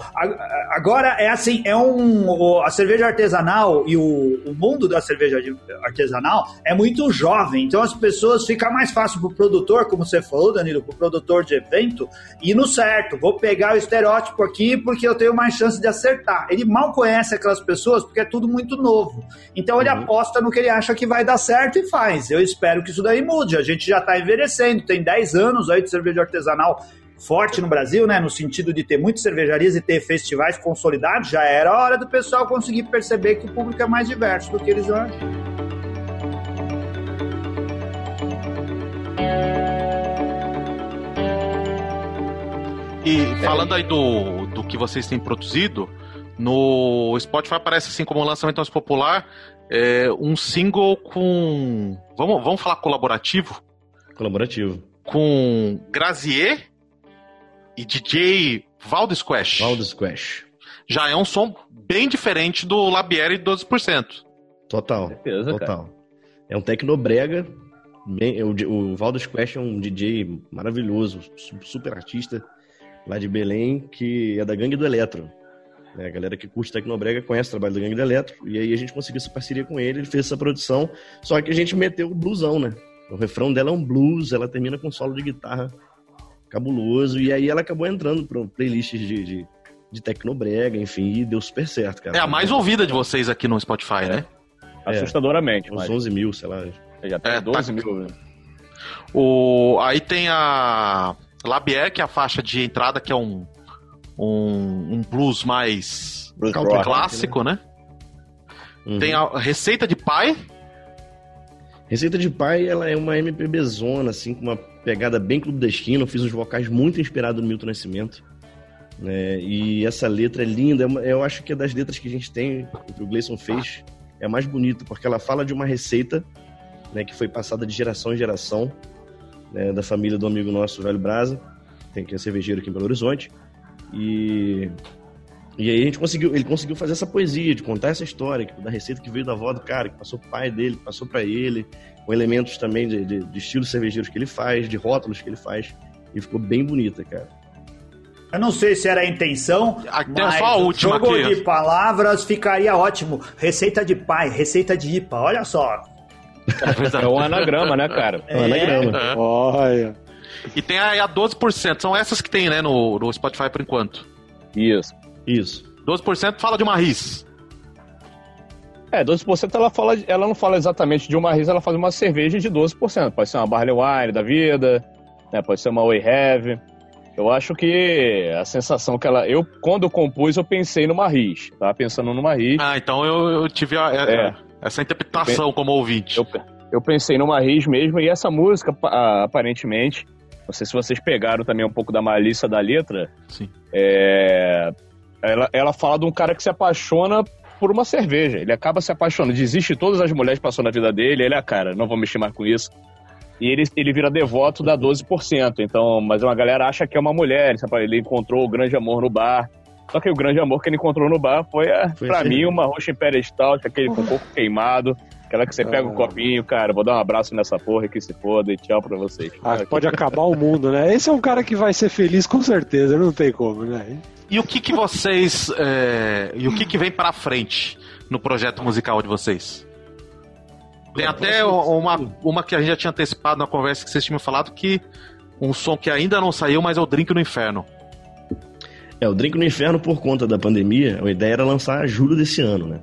agora é assim, é um. A cerveja artesanal e o, o mundo da cerveja artesanal é muito jovem. Então as pessoas fica mais fácil pro produtor, como você falou, Danilo, pro produtor de evento, ir no certo. Vou pegar o estereótipo aqui porque eu tenho mais chance de acertar. Ele mal conhece aquelas pessoas porque é tudo muito novo. Então ele uhum. aposta no que ele acha que vai dar certo e faz. Eu espero que isso daí mude. A gente já está envelhecendo, tem 10 anos aí de cerveja artesanal forte no Brasil, né? No sentido de ter muitas cervejarias e ter festivais consolidados, já era hora do pessoal conseguir perceber que o público é mais diverso do que eles acham. E falando aí do, do que vocês têm produzido, no Spotify aparece assim como lançamento mais popular é, um single com. Vamos, vamos falar colaborativo? Colaborativo. Com Grazier e DJ Valdo Squash. Valdo Squash. Já é um som bem diferente do Labieri de 12%. Total. Certeza, total. Cara. É um tecnobrega. Bem, o, o Valdo Squash é um DJ maravilhoso, super artista lá de Belém, que é da Gangue do Eletro. Né? A galera que curte Tecnobrega conhece o trabalho do Gangue do Eletro. E aí a gente conseguiu essa parceria com ele, ele fez essa produção. Só que a gente meteu o bluesão, né? O refrão dela é um blues, ela termina com um solo de guitarra cabuloso. E aí ela acabou entrando para playlists de, de, de Tecnobrega, enfim, e deu super certo, cara. É a mais ouvida de vocês aqui no Spotify, né? É. Assustadoramente. Uns mas... 11 mil, sei lá. Já tem é, 12 tá... mil. Né? O... Aí tem a Labier, que é a faixa de entrada, que é um um, um blues mais blues clássico, né? né? Uhum. Tem a Receita de Pai. Receita de Pai, ela é uma MPB zona, assim, com uma pegada bem clubesquina. Eu fiz uns vocais muito inspirados no Milton Nascimento. Né? E essa letra é linda. É eu acho que é das letras que a gente tem, que o Gleison fez, é a mais bonita, porque ela fala de uma receita né, que foi passada de geração em geração, né, da família do amigo nosso, Velho Brasa, tem que é cervejeiro aqui em Belo Horizonte. E e aí a gente conseguiu, ele conseguiu fazer essa poesia, de contar essa história da receita que veio da avó do cara, que passou pro pai dele, que passou para ele, com elementos também de, de, de estilos cervejeiros que ele faz, de rótulos que ele faz, e ficou bem bonita, cara. Eu não sei se era a intenção, Até mas só a última jogo aqui. de palavras ficaria ótimo. Receita de pai, receita de IPA, olha só. (laughs) É um anagrama, né, cara? É um anagrama. É. Olha. E tem a, a 12%, são essas que tem, né, no, no Spotify por enquanto. Isso. Isso. 12% fala de uma RIS. É, 12% ela, fala, ela não fala exatamente de uma RIS, ela fala de uma cerveja de 12%. Pode ser uma Barley Wine da vida, né, pode ser uma Way Heavy. Eu acho que a sensação que ela. Eu, quando eu compus, eu pensei numa RIS. Tava pensando numa RIS. Ah, então eu, eu tive a, a, é. essa interpretação como ouvinte. Eu, eu pensei numa RIS mesmo, e essa música, aparentemente, não sei se vocês pegaram também um pouco da malícia da letra. Sim. É, ela, ela fala de um cara que se apaixona por uma cerveja. Ele acaba se apaixonando. Desiste de todas as mulheres que passou na vida dele. Ele é, cara, não vou mexer mais com isso. E ele, ele vira devoto da 12%. Então, mas uma galera acha que é uma mulher. Sabe? Ele encontrou o grande amor no bar. Só que o grande amor que ele encontrou no bar foi, foi pra mim, uma roxa imperial stout, aquele com coco queimado. Aquela que você pega o um copinho, cara, vou dar um abraço nessa porra que se foda e tchau pra vocês. Ah, pode acabar o mundo, né? Esse é um cara que vai ser feliz com certeza, não tem como, né? E o que que vocês... É... E o que que vem pra frente no projeto musical de vocês? Tem até uma, uma que a gente já tinha antecipado na conversa que vocês tinham falado que um som que ainda não saiu, mas é o Drink no Inferno. É, o Drink no Inferno, por conta da pandemia, a ideia era lançar julho desse ano, né?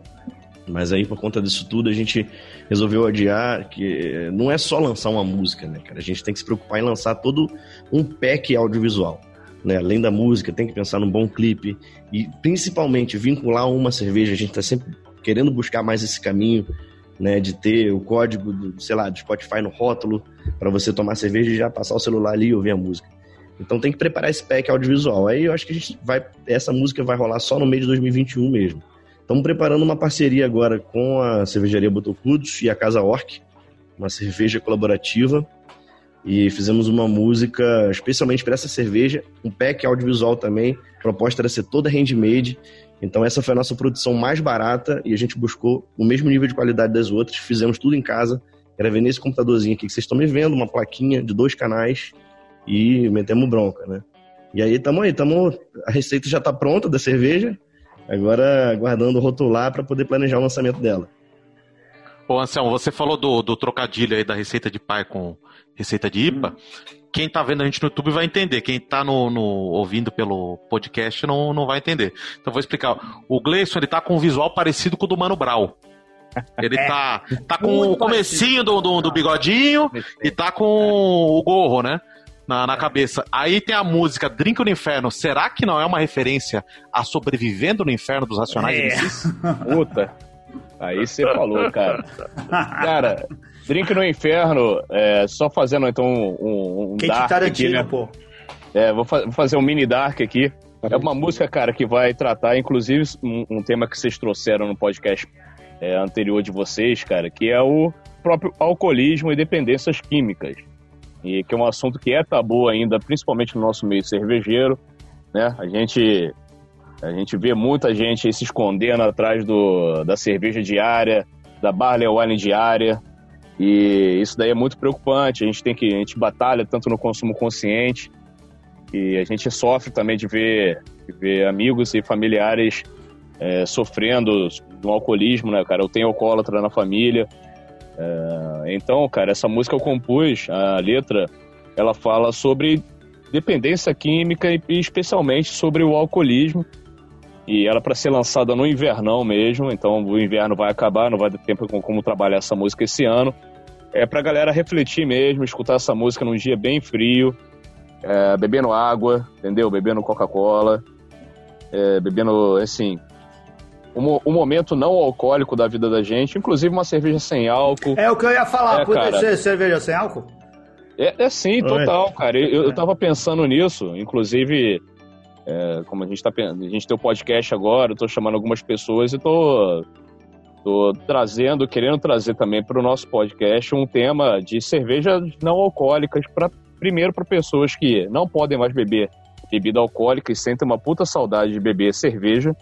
Mas aí, por conta disso tudo, a gente resolveu adiar que não é só lançar uma música, né, cara? A gente tem que se preocupar em lançar todo um pack audiovisual. Né? Além da música, tem que pensar num bom clipe e principalmente vincular uma cerveja. A gente está sempre querendo buscar mais esse caminho, né, de ter o código do, sei lá, do Spotify no rótulo para você tomar cerveja e já passar o celular ali e ouvir a música. Então tem que preparar esse pack audiovisual. Aí eu acho que a gente vai. Essa música vai rolar só no mês de 2021 mesmo. Estamos preparando uma parceria agora com a cervejaria Botocudos e a Casa Orc, uma cerveja colaborativa. E fizemos uma música especialmente para essa cerveja, um pack audiovisual também. A proposta era ser toda handmade. Então essa foi a nossa produção mais barata e a gente buscou o mesmo nível de qualidade das outras. Fizemos tudo em casa. Gravei nesse computadorzinho aqui que vocês estão me vendo, uma plaquinha de dois canais e metemos bronca, né? E aí tamo aí, tamo, a receita já tá pronta da cerveja, agora aguardando rotular para poder planejar o lançamento dela. Ô Anselmo, você falou do, do trocadilho aí da receita de pai com receita de IPA. Hum. Quem tá vendo a gente no YouTube vai entender. Quem tá no, no, ouvindo pelo podcast não, não vai entender. Então vou explicar. O Gleison, ele tá com um visual parecido com o do Mano Brau. Ele é, (laughs) tá, tá com o comecinho do, do, do, bigodinho e tá com o gorro, né? Na, na cabeça. Aí tem a música Drink no Inferno. Será que não é uma referência a Sobrevivendo no Inferno dos Racionais é. (laughs) Puta. Aí você falou, cara. Cara, Drink no Inferno, é, só fazendo então um, um Quem dark aqui, né? pô. É, vou, fa vou, fazer um mini dark aqui. É uma música, cara, que vai tratar, inclusive, um, um tema que vocês trouxeram no podcast é, anterior de vocês, cara, que é o próprio alcoolismo e dependências químicas e que é um assunto que é tabu ainda, principalmente no nosso meio cervejeiro, né? A gente a gente vê muita gente se escondendo atrás do, da cerveja diária, da barley wine diária, e isso daí é muito preocupante. A gente tem que a gente batalha tanto no consumo consciente e a gente sofre também de ver, de ver amigos e familiares é, sofrendo do alcoolismo, né, cara? Eu tenho alcoólatra na família, é, então, cara, essa música eu compus, a letra, ela fala sobre dependência química e especialmente sobre o alcoolismo. E ela para ser lançada no invernão mesmo, então o inverno vai acabar, não vai ter tempo como trabalhar essa música esse ano. É pra galera refletir mesmo, escutar essa música num dia bem frio, é, bebendo água, entendeu? Bebendo Coca-Cola, é, bebendo, assim, um, um, momento não alcoólico da vida da gente, inclusive uma cerveja sem álcool. É o que eu ia falar, é, pode ser cerveja sem álcool? É, é sim, total, cara. Eu, eu tava pensando nisso, inclusive, é, como a gente, tá, a gente tem o podcast agora, eu tô chamando algumas pessoas e tô, tô trazendo, querendo trazer também para o nosso podcast um tema de cervejas não alcoólicas, para primeiro para pessoas que não podem mais beber bebida alcoólica e sentem uma puta saudade de beber cerveja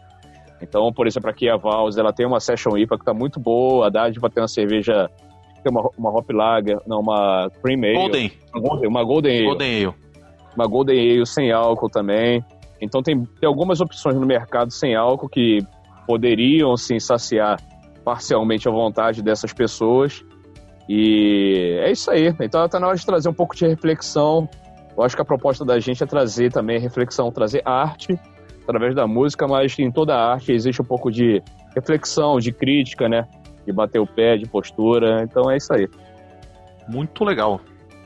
então, por exemplo, aqui a Vals, ela tem uma Session IPA que tá muito boa, a Dádiva tem uma cerveja, tem uma, uma Hop Lager, não, uma Cream Ale. Golden. Uma Golden Ale. Golden Ale. Uma Golden Ale sem álcool também. Então tem, tem algumas opções no mercado sem álcool que poderiam, sim, saciar parcialmente a vontade dessas pessoas. E é isso aí. Então está na hora de trazer um pouco de reflexão. Eu acho que a proposta da gente é trazer também reflexão, trazer arte através da música, mas em toda a arte existe um pouco de reflexão, de crítica, né? De bater o pé, de postura. Então é isso aí. Muito legal.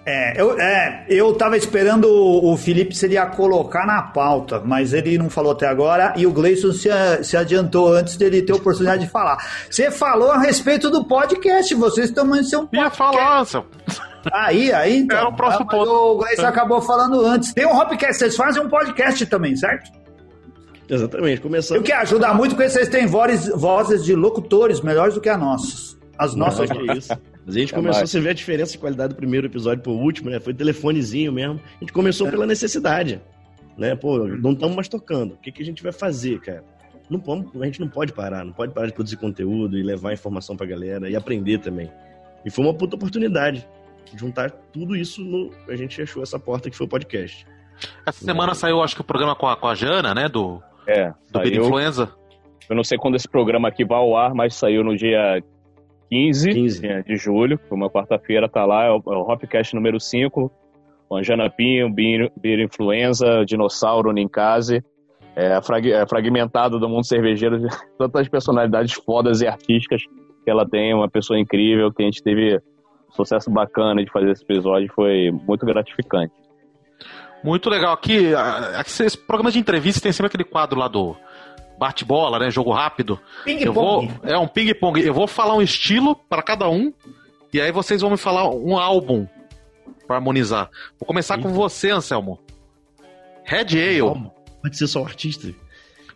É, eu, é, eu tava esperando o, o Felipe se ele ia colocar na pauta, mas ele não falou até agora e o Gleison se, se adiantou antes dele ter a oportunidade de falar. Você falou a respeito do podcast, vocês também são um Ia falar, Aí, aí então. Era o próximo ah, ponto. O Gleison acabou falando antes. Tem um Hopcast, vocês fazem um podcast também, certo? Exatamente, começando. O que ajuda muito porque vocês têm vozes, vozes de locutores melhores do que as nossas. As nossas. Não, que isso. Mas a gente é começou mais. a ver a diferença de qualidade do primeiro episódio pro último, né? Foi telefonezinho mesmo. A gente começou é. pela necessidade. Né? Pô, não estamos mais tocando. O que, que a gente vai fazer, cara? Não, a gente não pode parar, não pode parar de produzir conteúdo e levar informação pra galera e aprender também. E foi uma puta oportunidade juntar tudo isso no. A gente achou essa porta que foi o podcast. Essa semana saiu, acho que o programa com a, com a Jana, né? Do é. Do saiu, Influenza? Eu não sei quando esse programa aqui vai ao ar, mas saiu no dia 15, 15. Né, de julho, foi uma quarta-feira, tá lá, é o, é o Hopcast número 5, com Anjana Pinho, Beer Influenza, Dinossauro Ninkase, é, frag, é, fragmentado do mundo cervejeiro, de (laughs) tantas personalidades fodas e artísticas que ela tem, uma pessoa incrível, que a gente teve um sucesso bacana de fazer esse episódio, foi muito gratificante. Muito legal. Aqui, aqui esse programa de entrevista tem sempre aquele quadro lá do bate-bola, né? Jogo rápido. Ping-pong. É um ping-pong. Eu vou falar um estilo para cada um e aí vocês vão me falar um álbum para harmonizar. Vou começar com você, Anselmo. Red Ale. Pode ser só artista.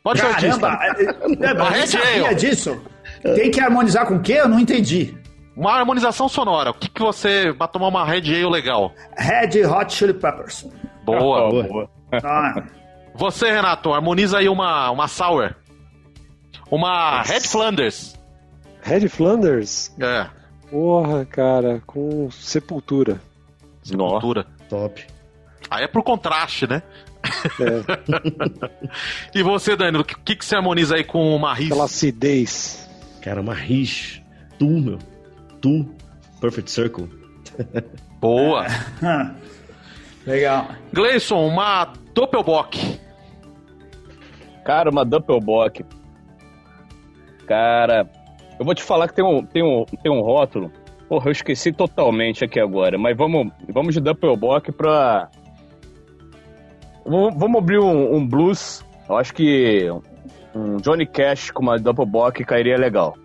Pode ser artista. É, é, (laughs) sabia disso? Tem que harmonizar com o quê? Eu não entendi. Uma harmonização sonora. O que, que você vai tomar uma Red Ale legal? Red Hot Chili Peppers. Boa, boa. Ah. Você, Renato, harmoniza aí uma, uma Sour. Uma Red Flanders. Red Flanders? É. Porra, cara, com Sepultura. Sepultura. Top. Aí é por contraste, né? É. (laughs) e você, Danilo, o que, que você harmoniza aí com uma Riz? Aquela acidez. Cara, uma Riz. Tu, meu. Tu. Perfect Circle. Boa. (laughs) Legal. Gleison, uma Doppelbock. Cara, uma Doppelbock. Cara, eu vou te falar que tem um, tem um, tem um rótulo. Porra, eu esqueci totalmente aqui agora. Mas vamos, vamos de Doppelbock pra. Vamos abrir um, um blues. Eu acho que um Johnny Cash com uma Doppelbock cairia legal.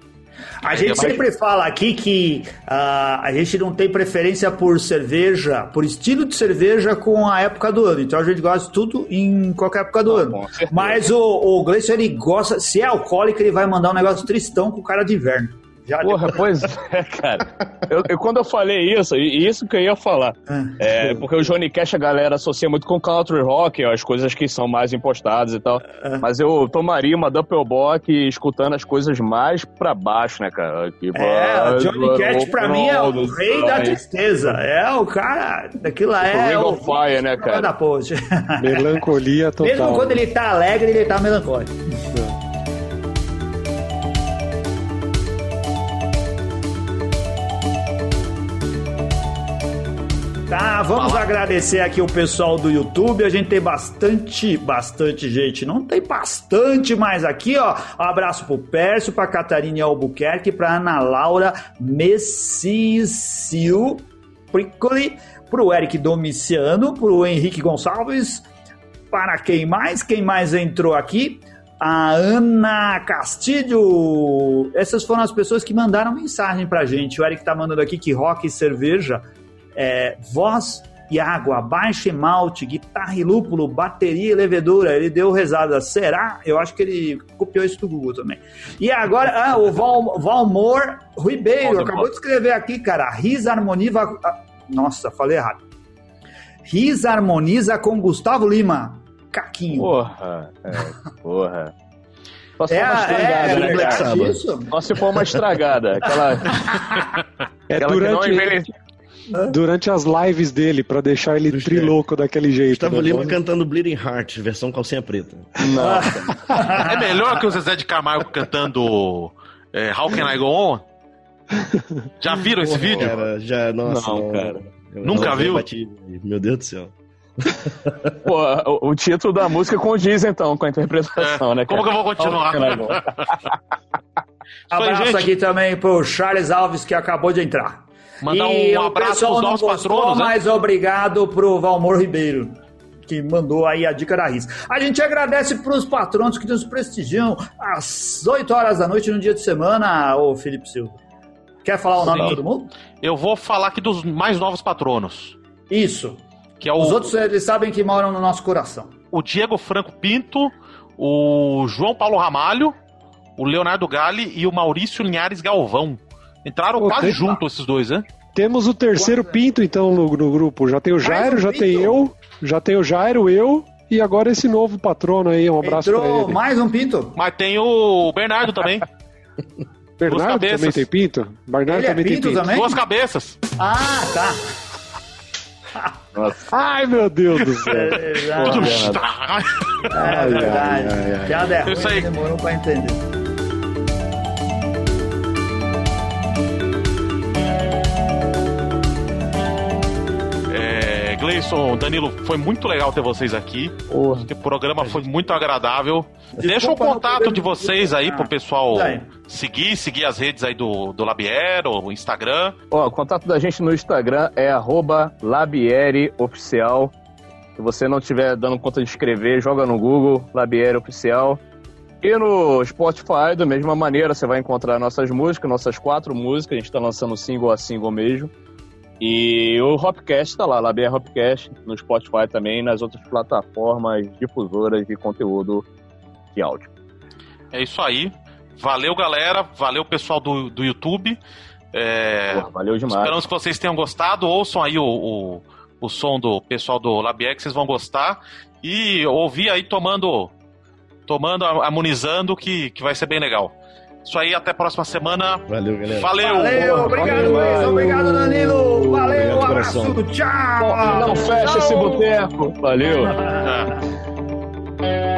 A gente sempre fala aqui que uh, a gente não tem preferência por cerveja, por estilo de cerveja com a época do ano. Então a gente gosta de tudo em qualquer época do ah, ano. Mas o, o Gleison, ele gosta, se é alcoólico, ele vai mandar um negócio tristão com o cara de inverno. Já Porra, depois... pois (laughs) é, cara. Eu, eu, quando eu falei isso, e isso que eu ia falar. Ah. É, porque o Johnny Cash a galera associa muito com country rock, as coisas que são mais impostadas e tal. Ah. Mas eu tomaria uma Doppelbock escutando as coisas mais pra baixo, né, cara? Tipo, é, o Johnny Cash pra mim é o rei da tristeza. É o cara, daquilo lá tipo, é. O Ring of Fire, né, cara? Da Melancolia (laughs) total. Mesmo quando ele tá alegre, ele tá melancólico. (laughs) Vamos Fala. agradecer aqui o pessoal do YouTube. A gente tem bastante, bastante gente. Não tem bastante mais aqui, ó. Um abraço pro Pércio, pra Catarina Albuquerque, pra Ana Laura Messicio Pricoli, pro Eric Domiciano, pro Henrique Gonçalves. Para quem mais? Quem mais entrou aqui? a Ana Castilho. Essas foram as pessoas que mandaram mensagem pra gente. O Eric tá mandando aqui que rock e cerveja é, voz e água, baixo e malte, guitarra e lúpulo, bateria e levedura. Ele deu rezada. Será? Eu acho que ele copiou isso do Google também. E agora, ah, o Val, Valmor Ribeiro acabou de escrever aqui, cara. Riz harmoniza. Nossa, falei errado. Riz harmoniza com Gustavo Lima. Caquinho. Porra, é, porra. Posso é, uma estragada, é, né, cara? Isso? Só se for uma estragada. Aquela. É aquela durante. Que não durante as lives dele, pra deixar ele trilouco daquele jeito. Gustavo né? Lima cantando Bleeding Heart, versão calcinha preta. é melhor que o Zezé de Camargo cantando é, How Can I Go On? Já viram esse vídeo? Cara, já, nossa. Não, não cara. Nunca viu? Bati, meu Deus do céu. (laughs) Pô, o, o, título da música condiz então com a interpretação, é. né? Como que eu vou continuar? Abraço aqui também pro Charles Alves que acabou de entrar. Mandar e um abraço pros novos patronos. Né? Mas obrigado pro Valmor Ribeiro que mandou aí a dica da RIS. A gente agradece para os patronos que nos prestigiam às 8 horas da noite no dia de semana, ô Felipe Silva. Quer falar o nome de todo mundo? Eu vou falar aqui dos mais novos patronos. Isso. Que é o... Os outros eles sabem que moram no nosso coração. O Diego Franco Pinto, o João Paulo Ramalho, o Leonardo Gale e o Maurício Linhares Galvão. Entraram Pô, quase junto esses dois, né? Temos o terceiro Pinto, então, no, no grupo. Já tem o Jairo, já tem eu, já tem o Jairo, eu, e agora esse novo patrono aí, um abraço Entrou pra ele. mais um Pinto? Mas tem o Bernardo também. (laughs) Bernardo também tem Pinto? Bernardo ele é também é pinto tem Pinto. Também? Duas cabeças. Ah, tá. Nossa. Ai, meu Deus do céu. É, (laughs) é verdade. Piada é ruim, demorou pra entender. Gleison, Danilo, foi muito legal ter vocês aqui. O programa foi muito agradável. Deixa o contato de vocês aí pro pessoal seguir, seguir as redes aí do, do Labier, o Instagram. Ó, o contato da gente no Instagram é arroba labiereoficial. Se você não estiver dando conta de escrever, joga no Google, Labiere Oficial. E no Spotify, da mesma maneira, você vai encontrar nossas músicas, nossas quatro músicas. A gente está lançando single a single mesmo. E o Hopcast tá lá, Labier Hopcast, no Spotify também, nas outras plataformas difusoras de conteúdo de áudio. É isso aí. Valeu, galera. Valeu, pessoal do, do YouTube. É... Pô, valeu demais. Esperamos que vocês tenham gostado. Ouçam aí o, o, o som do pessoal do Labier, que vocês vão gostar. E ouvir aí tomando, tomando, harmonizando, que, que vai ser bem legal. Isso aí, até a próxima semana. Valeu, galera. Valeu! Valeu, obrigado, Luiz. Obrigado, Danilo. Valeu, Obrigado, abraço. coração. Tchau. Não fecha esse boteco. Valeu. É.